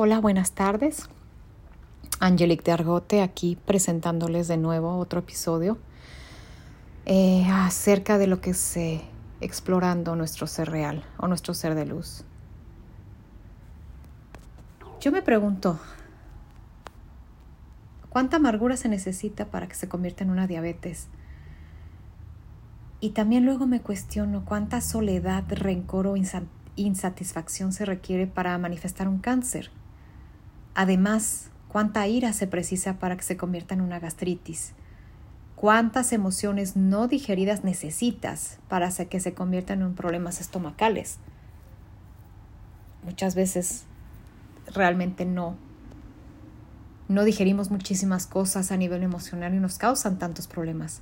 Hola, buenas tardes. Angelique de Argote aquí presentándoles de nuevo otro episodio eh, acerca de lo que es eh, explorando nuestro ser real o nuestro ser de luz. Yo me pregunto, ¿cuánta amargura se necesita para que se convierta en una diabetes? Y también luego me cuestiono cuánta soledad, rencor o insatisfacción se requiere para manifestar un cáncer. Además, cuánta ira se precisa para que se convierta en una gastritis. Cuántas emociones no digeridas necesitas para que se conviertan en problemas estomacales. Muchas veces realmente no. No digerimos muchísimas cosas a nivel emocional y nos causan tantos problemas.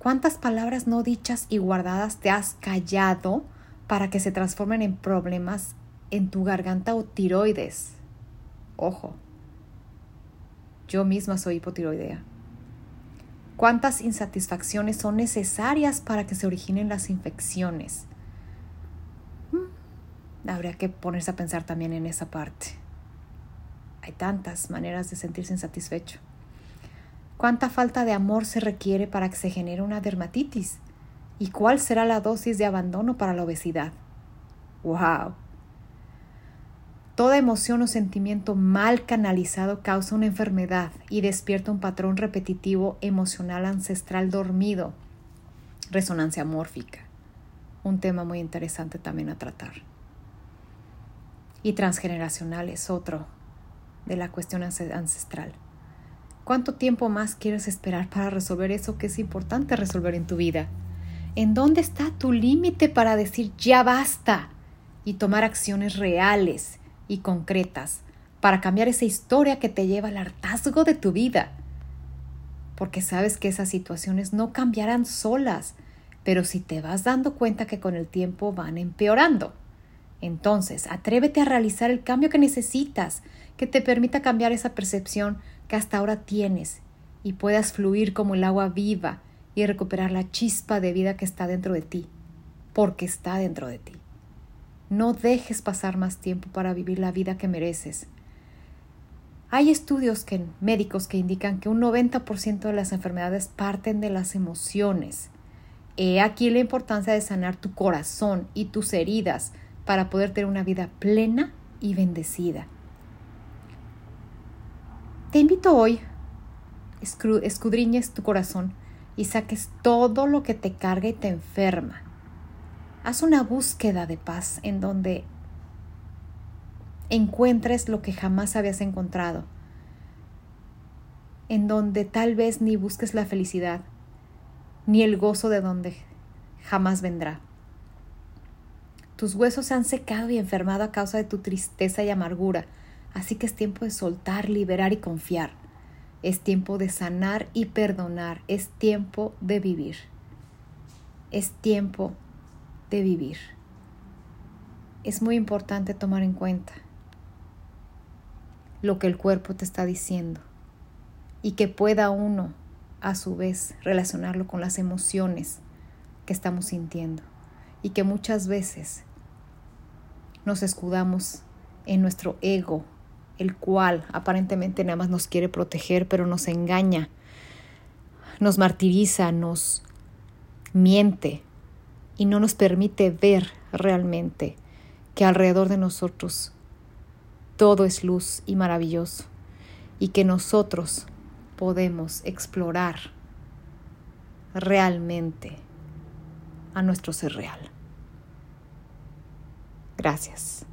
¿Cuántas palabras no dichas y guardadas te has callado para que se transformen en problemas en tu garganta o tiroides? Ojo, yo misma soy hipotiroidea. ¿Cuántas insatisfacciones son necesarias para que se originen las infecciones? Hmm, habría que ponerse a pensar también en esa parte. Hay tantas maneras de sentirse insatisfecho. ¿Cuánta falta de amor se requiere para que se genere una dermatitis? ¿Y cuál será la dosis de abandono para la obesidad? ¡Wow! Toda emoción o sentimiento mal canalizado causa una enfermedad y despierta un patrón repetitivo emocional ancestral dormido. Resonancia mórfica. Un tema muy interesante también a tratar. Y transgeneracional es otro de la cuestión ancestral. ¿Cuánto tiempo más quieres esperar para resolver eso que es importante resolver en tu vida? ¿En dónde está tu límite para decir ya basta y tomar acciones reales y concretas para cambiar esa historia que te lleva al hartazgo de tu vida. Porque sabes que esas situaciones no cambiarán solas, pero si te vas dando cuenta que con el tiempo van empeorando. Entonces, atrévete a realizar el cambio que necesitas, que te permita cambiar esa percepción que hasta ahora tienes y puedas fluir como el agua viva y recuperar la chispa de vida que está dentro de ti, porque está dentro de ti. No dejes pasar más tiempo para vivir la vida que mereces. Hay estudios que, médicos que indican que un 90% de las enfermedades parten de las emociones. He aquí la importancia de sanar tu corazón y tus heridas para poder tener una vida plena y bendecida. Te invito hoy, escudriñes tu corazón y saques todo lo que te carga y te enferma Haz una búsqueda de paz en donde encuentres lo que jamás habías encontrado, en donde tal vez ni busques la felicidad, ni el gozo de donde jamás vendrá. Tus huesos se han secado y enfermado a causa de tu tristeza y amargura, así que es tiempo de soltar, liberar y confiar. Es tiempo de sanar y perdonar, es tiempo de vivir. Es tiempo de vivir. Es muy importante tomar en cuenta lo que el cuerpo te está diciendo y que pueda uno a su vez relacionarlo con las emociones que estamos sintiendo y que muchas veces nos escudamos en nuestro ego, el cual aparentemente nada más nos quiere proteger, pero nos engaña, nos martiriza, nos miente, y no nos permite ver realmente que alrededor de nosotros todo es luz y maravilloso y que nosotros podemos explorar realmente a nuestro ser real. Gracias.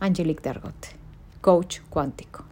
Angelique Dargot, coach cuántico.